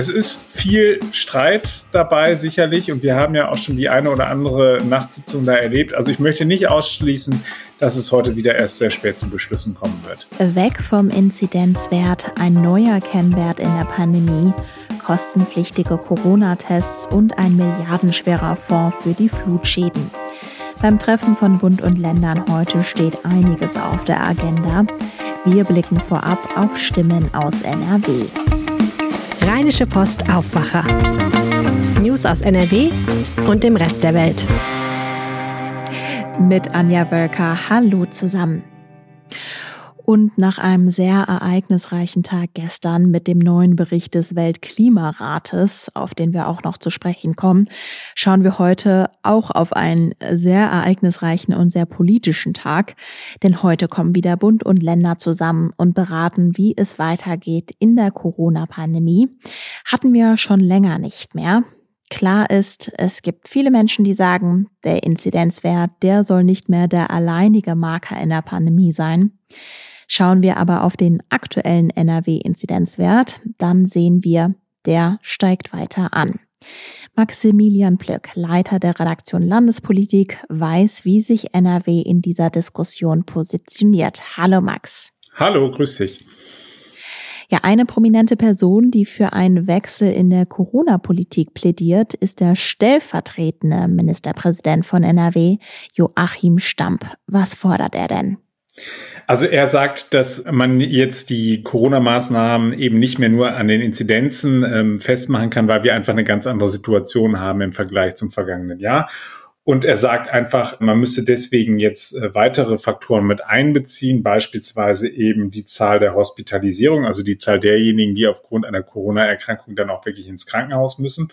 es ist viel Streit dabei sicherlich und wir haben ja auch schon die eine oder andere Nachtsitzung da erlebt. Also ich möchte nicht ausschließen, dass es heute wieder erst sehr spät zu Beschlüssen kommen wird. Weg vom Inzidenzwert, ein neuer Kennwert in der Pandemie, kostenpflichtige Corona-Tests und ein milliardenschwerer Fonds für die Flutschäden. Beim Treffen von Bund und Ländern heute steht einiges auf der Agenda. Wir blicken vorab auf Stimmen aus NRW. Rheinische Post Aufwacher. News aus NRW und dem Rest der Welt. Mit Anja Wölker. Hallo zusammen. Und nach einem sehr ereignisreichen Tag gestern mit dem neuen Bericht des Weltklimarates, auf den wir auch noch zu sprechen kommen, schauen wir heute auch auf einen sehr ereignisreichen und sehr politischen Tag. Denn heute kommen wieder Bund und Länder zusammen und beraten, wie es weitergeht in der Corona-Pandemie. Hatten wir schon länger nicht mehr. Klar ist, es gibt viele Menschen, die sagen, der Inzidenzwert, der soll nicht mehr der alleinige Marker in der Pandemie sein. Schauen wir aber auf den aktuellen NRW-Inzidenzwert, dann sehen wir, der steigt weiter an. Maximilian Plöck, Leiter der Redaktion Landespolitik, weiß, wie sich NRW in dieser Diskussion positioniert. Hallo Max. Hallo, grüß dich. Ja, eine prominente Person, die für einen Wechsel in der Corona-Politik plädiert, ist der stellvertretende Ministerpräsident von NRW, Joachim Stamp. Was fordert er denn? Also er sagt, dass man jetzt die Corona-Maßnahmen eben nicht mehr nur an den Inzidenzen ähm, festmachen kann, weil wir einfach eine ganz andere Situation haben im Vergleich zum vergangenen Jahr. Und er sagt einfach, man müsste deswegen jetzt äh, weitere Faktoren mit einbeziehen, beispielsweise eben die Zahl der Hospitalisierung, also die Zahl derjenigen, die aufgrund einer Corona-Erkrankung dann auch wirklich ins Krankenhaus müssen.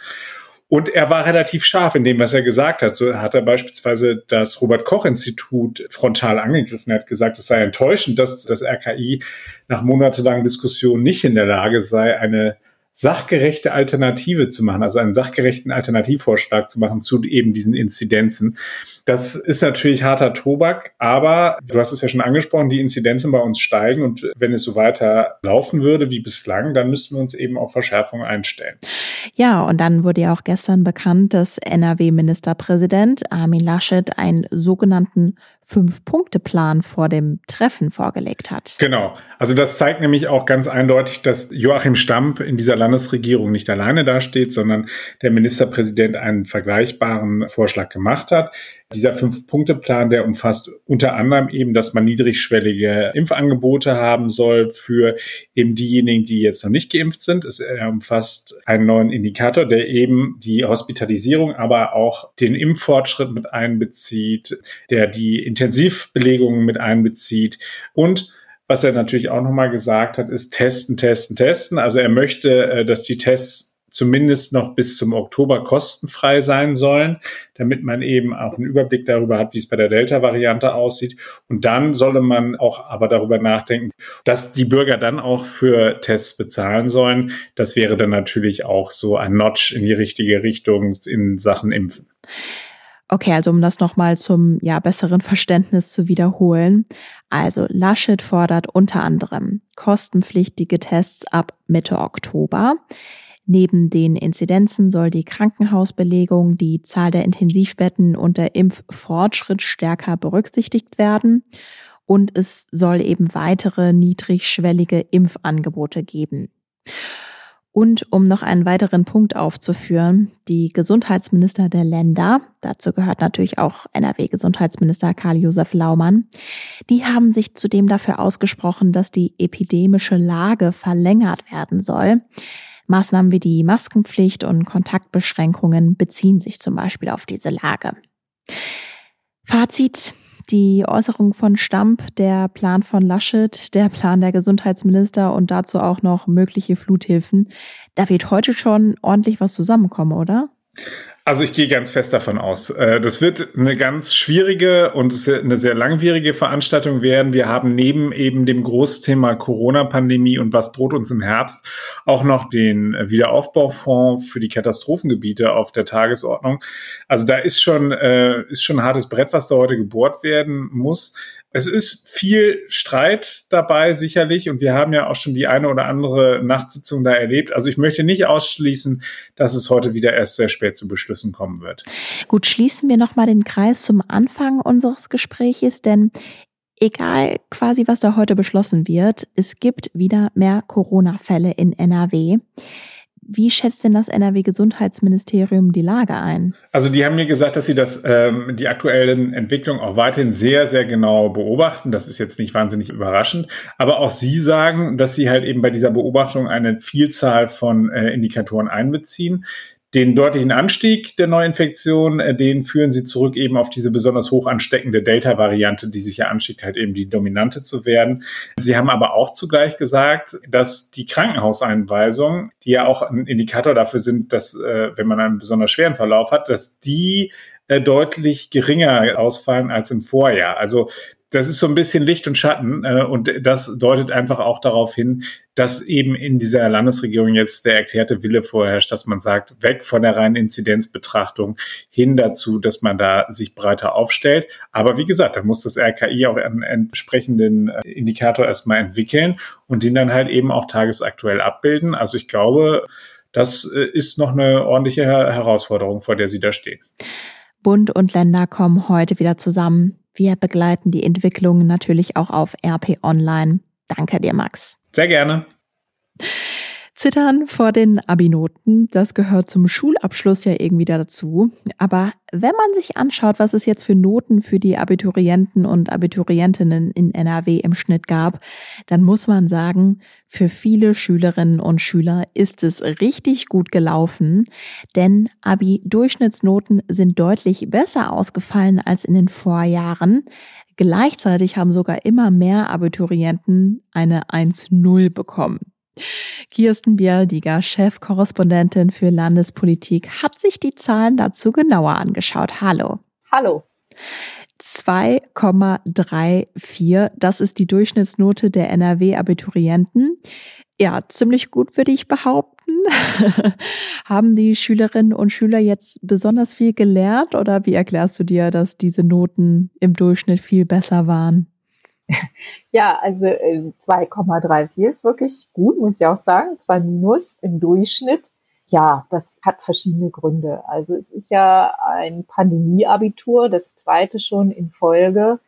Und er war relativ scharf in dem, was er gesagt hat. So hat er beispielsweise das Robert-Koch-Institut frontal angegriffen. Er hat gesagt, es sei enttäuschend, dass das RKI nach monatelangen Diskussionen nicht in der Lage sei, eine sachgerechte Alternative zu machen, also einen sachgerechten Alternativvorschlag zu machen zu eben diesen Inzidenzen. Das ist natürlich harter Tobak, aber du hast es ja schon angesprochen, die Inzidenzen bei uns steigen und wenn es so weiter laufen würde wie bislang, dann müssten wir uns eben auf Verschärfung einstellen. Ja, und dann wurde ja auch gestern bekannt, dass NRW-Ministerpräsident Armin Laschet einen sogenannten Fünf-Punkte-Plan vor dem Treffen vorgelegt hat. Genau. Also das zeigt nämlich auch ganz eindeutig, dass Joachim Stamp in dieser Landesregierung nicht alleine dasteht, sondern der Ministerpräsident einen vergleichbaren Vorschlag gemacht hat. Dieser Fünf-Punkte-Plan, der umfasst unter anderem eben, dass man niedrigschwellige Impfangebote haben soll für eben diejenigen, die jetzt noch nicht geimpft sind. Es umfasst einen neuen Indikator, der eben die Hospitalisierung, aber auch den Impffortschritt mit einbezieht, der die Intensivbelegungen mit einbezieht und was er natürlich auch nochmal gesagt hat, ist testen, testen, testen. Also er möchte, äh, dass die Tests zumindest noch bis zum Oktober kostenfrei sein sollen, damit man eben auch einen Überblick darüber hat, wie es bei der Delta-Variante aussieht. Und dann solle man auch aber darüber nachdenken, dass die Bürger dann auch für Tests bezahlen sollen. Das wäre dann natürlich auch so ein Notch in die richtige Richtung in Sachen Impfen. Okay, also um das nochmal zum ja, besseren Verständnis zu wiederholen. Also Laschet fordert unter anderem kostenpflichtige Tests ab Mitte Oktober. Neben den Inzidenzen soll die Krankenhausbelegung, die Zahl der Intensivbetten und der Impffortschritt stärker berücksichtigt werden. Und es soll eben weitere niedrigschwellige Impfangebote geben. Und um noch einen weiteren Punkt aufzuführen, die Gesundheitsminister der Länder, dazu gehört natürlich auch NRW-Gesundheitsminister Karl-Josef Laumann, die haben sich zudem dafür ausgesprochen, dass die epidemische Lage verlängert werden soll. Maßnahmen wie die Maskenpflicht und Kontaktbeschränkungen beziehen sich zum Beispiel auf diese Lage. Fazit. Die Äußerung von Stamp, der Plan von Laschet, der Plan der Gesundheitsminister und dazu auch noch mögliche Fluthilfen. Da wird heute schon ordentlich was zusammenkommen, oder? Also ich gehe ganz fest davon aus. Äh, das wird eine ganz schwierige und eine sehr langwierige Veranstaltung werden. Wir haben neben eben dem Großthema Corona-Pandemie und was droht uns im Herbst auch noch den Wiederaufbaufonds für die Katastrophengebiete auf der Tagesordnung. Also da ist schon, äh, ist schon ein hartes Brett, was da heute gebohrt werden muss. Es ist viel Streit dabei sicherlich und wir haben ja auch schon die eine oder andere Nachtsitzung da erlebt. Also ich möchte nicht ausschließen, dass es heute wieder erst sehr spät zu Beschlüssen kommen wird. Gut, schließen wir nochmal den Kreis zum Anfang unseres Gespräches, denn egal quasi, was da heute beschlossen wird, es gibt wieder mehr Corona-Fälle in NRW. Wie schätzt denn das NRW-Gesundheitsministerium die Lage ein? Also die haben mir gesagt, dass sie das, ähm, die aktuellen Entwicklungen auch weiterhin sehr, sehr genau beobachten. Das ist jetzt nicht wahnsinnig überraschend. Aber auch sie sagen, dass sie halt eben bei dieser Beobachtung eine Vielzahl von äh, Indikatoren einbeziehen. Den deutlichen Anstieg der Neuinfektion, äh, den führen sie zurück eben auf diese besonders hoch ansteckende Delta-Variante, die sich ja anschickt, halt eben die dominante zu werden. Sie haben aber auch zugleich gesagt, dass die Krankenhauseinweisungen, die ja auch ein Indikator dafür sind, dass, äh, wenn man einen besonders schweren Verlauf hat, dass die äh, deutlich geringer ausfallen als im Vorjahr. Also das ist so ein bisschen Licht und Schatten äh, und das deutet einfach auch darauf hin, dass eben in dieser Landesregierung jetzt der erklärte Wille vorherrscht, dass man sagt, weg von der reinen Inzidenzbetrachtung hin dazu, dass man da sich breiter aufstellt. Aber wie gesagt, da muss das RKI auch einen entsprechenden äh, Indikator erstmal entwickeln und den dann halt eben auch tagesaktuell abbilden. Also ich glaube, das äh, ist noch eine ordentliche Herausforderung, vor der Sie da stehen. Bund und Länder kommen heute wieder zusammen. Wir begleiten die Entwicklung natürlich auch auf RP Online. Danke dir, Max. Sehr gerne. Zittern vor den Abi-Noten, das gehört zum Schulabschluss ja irgendwie dazu. Aber wenn man sich anschaut, was es jetzt für Noten für die Abiturienten und Abiturientinnen in NRW im Schnitt gab, dann muss man sagen, für viele Schülerinnen und Schüler ist es richtig gut gelaufen, denn Abi-Durchschnittsnoten sind deutlich besser ausgefallen als in den Vorjahren. Gleichzeitig haben sogar immer mehr Abiturienten eine 1-0 bekommen. Kirsten Bialdiger, Chefkorrespondentin für Landespolitik, hat sich die Zahlen dazu genauer angeschaut. Hallo. Hallo. 2,34, das ist die Durchschnittsnote der NRW-Abiturienten. Ja, ziemlich gut würde ich behaupten. Haben die Schülerinnen und Schüler jetzt besonders viel gelernt oder wie erklärst du dir, dass diese Noten im Durchschnitt viel besser waren? Ja, also 2,34 äh, ist wirklich gut, muss ich auch sagen. Zwei Minus im Durchschnitt. Ja, das hat verschiedene Gründe. Also es ist ja ein Pandemieabitur, das zweite schon in Folge.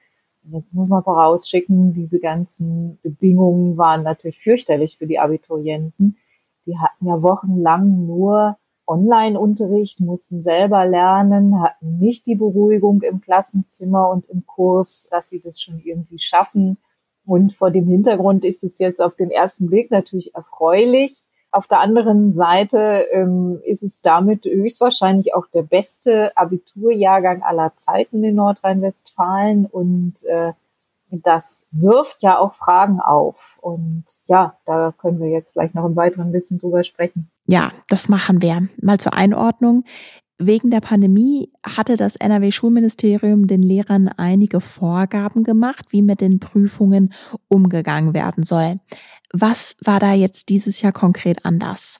Jetzt muss man vorausschicken, diese ganzen Bedingungen waren natürlich fürchterlich für die Abiturienten. Die hatten ja wochenlang nur Online-Unterricht, mussten selber lernen, hatten nicht die Beruhigung im Klassenzimmer und im Kurs, dass sie das schon irgendwie schaffen. Und vor dem Hintergrund ist es jetzt auf den ersten Blick natürlich erfreulich. Auf der anderen Seite ähm, ist es damit höchstwahrscheinlich auch der beste Abiturjahrgang aller Zeiten in Nordrhein-Westfalen und äh, das wirft ja auch Fragen auf. Und ja, da können wir jetzt vielleicht noch im weiteren bisschen drüber sprechen. Ja, das machen wir. Mal zur Einordnung. Wegen der Pandemie hatte das NRW-Schulministerium den Lehrern einige Vorgaben gemacht, wie mit den Prüfungen umgegangen werden soll. Was war da jetzt dieses Jahr konkret anders?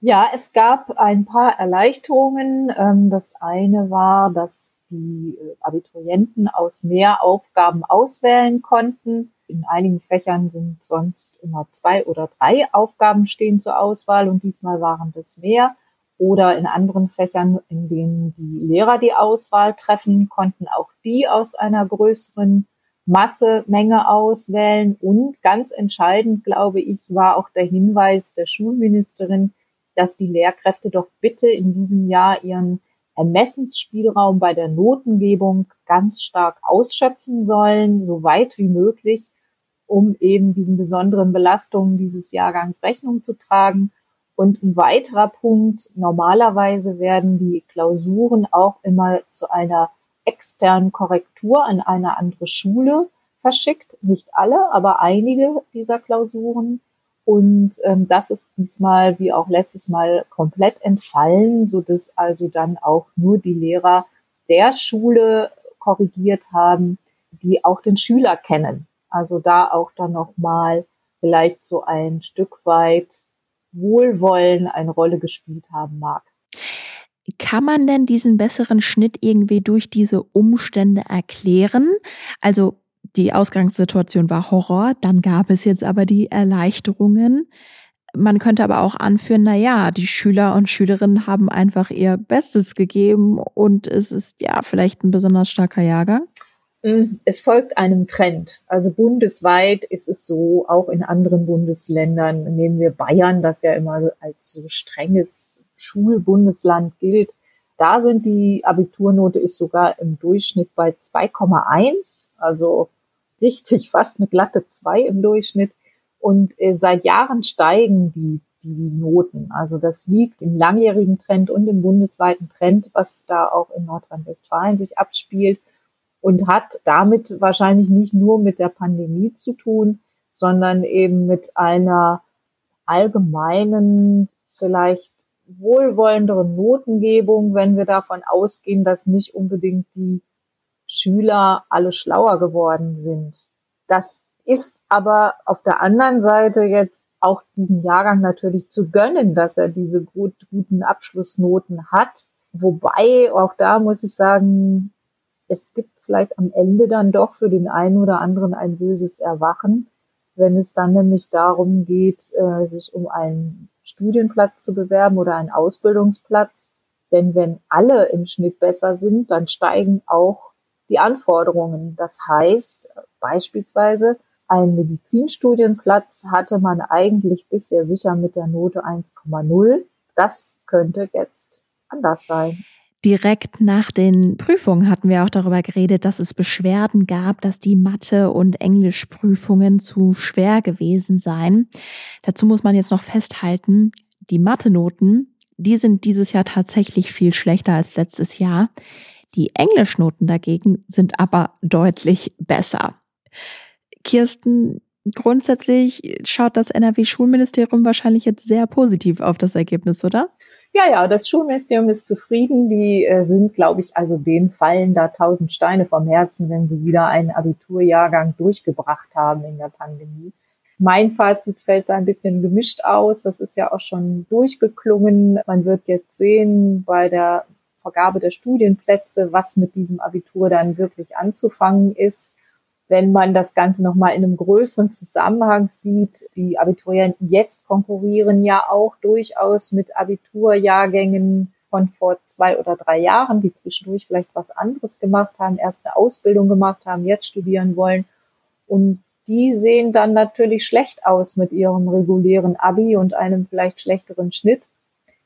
Ja, es gab ein paar Erleichterungen. Ähm, das eine war, dass die äh, Abiturienten aus mehr Aufgaben auswählen konnten. In einigen Fächern sind sonst immer zwei oder drei Aufgaben stehen zur Auswahl und diesmal waren das mehr. Oder in anderen Fächern, in denen die Lehrer die Auswahl treffen, konnten auch die aus einer größeren Masse, Menge auswählen. Und ganz entscheidend, glaube ich, war auch der Hinweis der Schulministerin, dass die Lehrkräfte doch bitte in diesem Jahr ihren Ermessensspielraum bei der Notengebung ganz stark ausschöpfen sollen, so weit wie möglich, um eben diesen besonderen Belastungen dieses Jahrgangs Rechnung zu tragen. Und ein weiterer Punkt, normalerweise werden die Klausuren auch immer zu einer externen Korrektur an eine andere Schule verschickt. Nicht alle, aber einige dieser Klausuren. Und ähm, das ist diesmal wie auch letztes Mal komplett entfallen, so dass also dann auch nur die Lehrer der Schule korrigiert haben, die auch den Schüler kennen. Also da auch dann nochmal vielleicht so ein Stück weit Wohlwollen eine Rolle gespielt haben mag. Kann man denn diesen besseren Schnitt irgendwie durch diese Umstände erklären? Also die Ausgangssituation war Horror, dann gab es jetzt aber die Erleichterungen. Man könnte aber auch anführen, na ja, die Schüler und Schülerinnen haben einfach ihr Bestes gegeben und es ist ja vielleicht ein besonders starker Jahrgang. Mm, es folgt einem Trend. Also bundesweit ist es so, auch in anderen Bundesländern, nehmen wir Bayern, das ja immer als so strenges Schulbundesland gilt. Da sind die Abiturnote ist sogar im Durchschnitt bei 2,1, also richtig fast eine glatte 2 im Durchschnitt. Und äh, seit Jahren steigen die, die Noten. Also das liegt im langjährigen Trend und im bundesweiten Trend, was da auch in Nordrhein-Westfalen sich abspielt und hat damit wahrscheinlich nicht nur mit der Pandemie zu tun, sondern eben mit einer allgemeinen, vielleicht wohlwollenderen Notengebung, wenn wir davon ausgehen, dass nicht unbedingt die Schüler alle schlauer geworden sind. Das ist aber auf der anderen Seite jetzt auch diesem Jahrgang natürlich zu gönnen, dass er diese gut, guten Abschlussnoten hat. Wobei, auch da muss ich sagen, es gibt vielleicht am Ende dann doch für den einen oder anderen ein böses Erwachen, wenn es dann nämlich darum geht, äh, sich um einen Studienplatz zu bewerben oder einen Ausbildungsplatz. Denn wenn alle im Schnitt besser sind, dann steigen auch die Anforderungen. Das heißt beispielsweise, ein Medizinstudienplatz hatte man eigentlich bisher sicher mit der Note 1,0. Das könnte jetzt anders sein. Direkt nach den Prüfungen hatten wir auch darüber geredet, dass es Beschwerden gab, dass die Mathe- und Englischprüfungen zu schwer gewesen seien. Dazu muss man jetzt noch festhalten, die Mathe-Noten, die sind dieses Jahr tatsächlich viel schlechter als letztes Jahr. Die Englischnoten dagegen sind aber deutlich besser. Kirsten, grundsätzlich schaut das NRW-Schulministerium wahrscheinlich jetzt sehr positiv auf das Ergebnis, oder? Ja, ja, das Schulministerium ist zufrieden. Die äh, sind, glaube ich, also denen fallen da tausend Steine vom Herzen, wenn sie wieder einen Abiturjahrgang durchgebracht haben in der Pandemie. Mein Fazit fällt da ein bisschen gemischt aus. Das ist ja auch schon durchgeklungen. Man wird jetzt sehen bei der Vergabe der Studienplätze, was mit diesem Abitur dann wirklich anzufangen ist wenn man das Ganze nochmal in einem größeren Zusammenhang sieht, die Abiturienten jetzt konkurrieren ja auch durchaus mit Abiturjahrgängen von vor zwei oder drei Jahren, die zwischendurch vielleicht was anderes gemacht haben, erst eine Ausbildung gemacht haben, jetzt studieren wollen. Und die sehen dann natürlich schlecht aus mit ihrem regulären Abi und einem vielleicht schlechteren Schnitt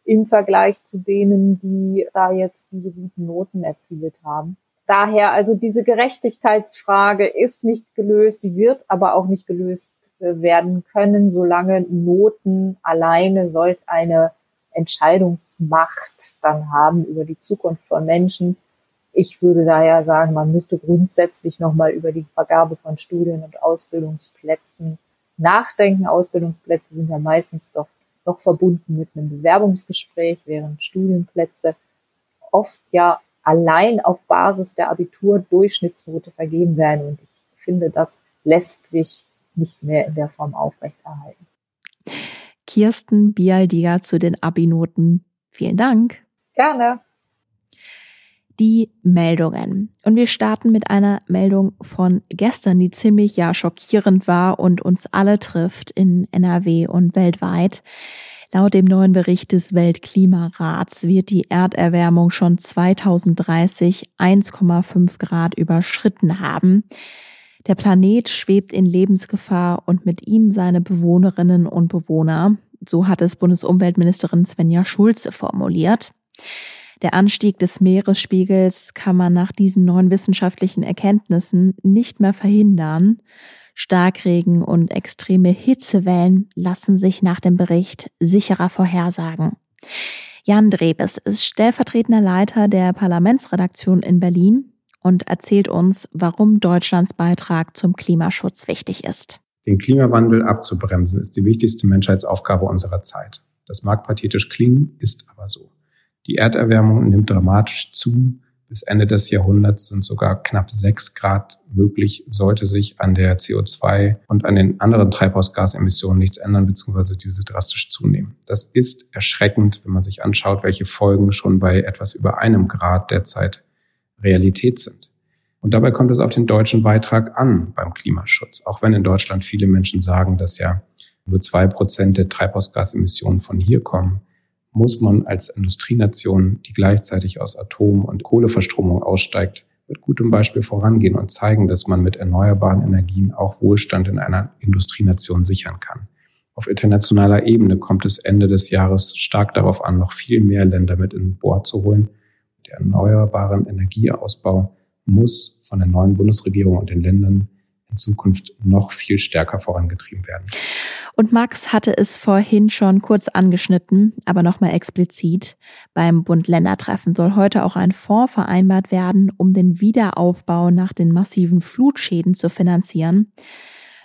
im Vergleich zu denen, die da jetzt diese guten Noten erzielt haben. Daher also diese Gerechtigkeitsfrage ist nicht gelöst, die wird aber auch nicht gelöst äh, werden können, solange Noten alleine solch eine Entscheidungsmacht dann haben über die Zukunft von Menschen. Ich würde daher sagen, man müsste grundsätzlich nochmal über die Vergabe von Studien- und Ausbildungsplätzen nachdenken. Ausbildungsplätze sind ja meistens doch noch verbunden mit einem Bewerbungsgespräch, während Studienplätze oft ja allein auf Basis der Abitur-Durchschnittsnote vergeben werden. Und ich finde, das lässt sich nicht mehr in der Form aufrechterhalten. Kirsten Bialdiger zu den Abi-Noten. Vielen Dank. Gerne. Die Meldungen. Und wir starten mit einer Meldung von gestern, die ziemlich ja schockierend war und uns alle trifft in NRW und weltweit. Laut dem neuen Bericht des Weltklimarats wird die Erderwärmung schon 2030 1,5 Grad überschritten haben. Der Planet schwebt in Lebensgefahr und mit ihm seine Bewohnerinnen und Bewohner. So hat es Bundesumweltministerin Svenja Schulze formuliert. Der Anstieg des Meeresspiegels kann man nach diesen neuen wissenschaftlichen Erkenntnissen nicht mehr verhindern. Starkregen und extreme Hitzewellen lassen sich nach dem Bericht sicherer vorhersagen. Jan Drebes ist stellvertretender Leiter der Parlamentsredaktion in Berlin und erzählt uns, warum Deutschlands Beitrag zum Klimaschutz wichtig ist. Den Klimawandel abzubremsen ist die wichtigste Menschheitsaufgabe unserer Zeit. Das mag pathetisch klingen, ist aber so. Die Erderwärmung nimmt dramatisch zu bis Ende des Jahrhunderts sind sogar knapp sechs Grad möglich, sollte sich an der CO2 und an den anderen Treibhausgasemissionen nichts ändern, beziehungsweise diese drastisch zunehmen. Das ist erschreckend, wenn man sich anschaut, welche Folgen schon bei etwas über einem Grad derzeit Realität sind. Und dabei kommt es auf den deutschen Beitrag an beim Klimaschutz. Auch wenn in Deutschland viele Menschen sagen, dass ja nur zwei Prozent der Treibhausgasemissionen von hier kommen, muss man als Industrienation, die gleichzeitig aus Atom- und Kohleverstromung aussteigt, mit gutem Beispiel vorangehen und zeigen, dass man mit erneuerbaren Energien auch Wohlstand in einer Industrienation sichern kann. Auf internationaler Ebene kommt es Ende des Jahres stark darauf an, noch viel mehr Länder mit in Bord zu holen. Der erneuerbaren Energieausbau muss von der neuen Bundesregierung und den Ländern in Zukunft noch viel stärker vorangetrieben werden. Und Max hatte es vorhin schon kurz angeschnitten, aber nochmal explizit. Beim Bund-Länder-Treffen soll heute auch ein Fonds vereinbart werden, um den Wiederaufbau nach den massiven Flutschäden zu finanzieren.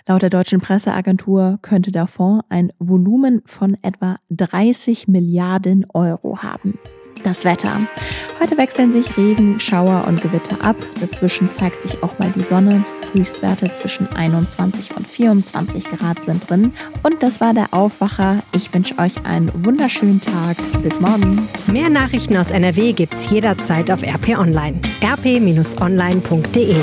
Laut der deutschen Presseagentur könnte der Fonds ein Volumen von etwa 30 Milliarden Euro haben. Das Wetter. Heute wechseln sich Regen, Schauer und Gewitter ab. Dazwischen zeigt sich auch mal die Sonne. Höchstwerte zwischen 21 und 24 Grad sind drin. Und das war der Aufwacher. Ich wünsche euch einen wunderschönen Tag. Bis morgen. Mehr Nachrichten aus NRW gibt's jederzeit auf RP Online. rp-online.de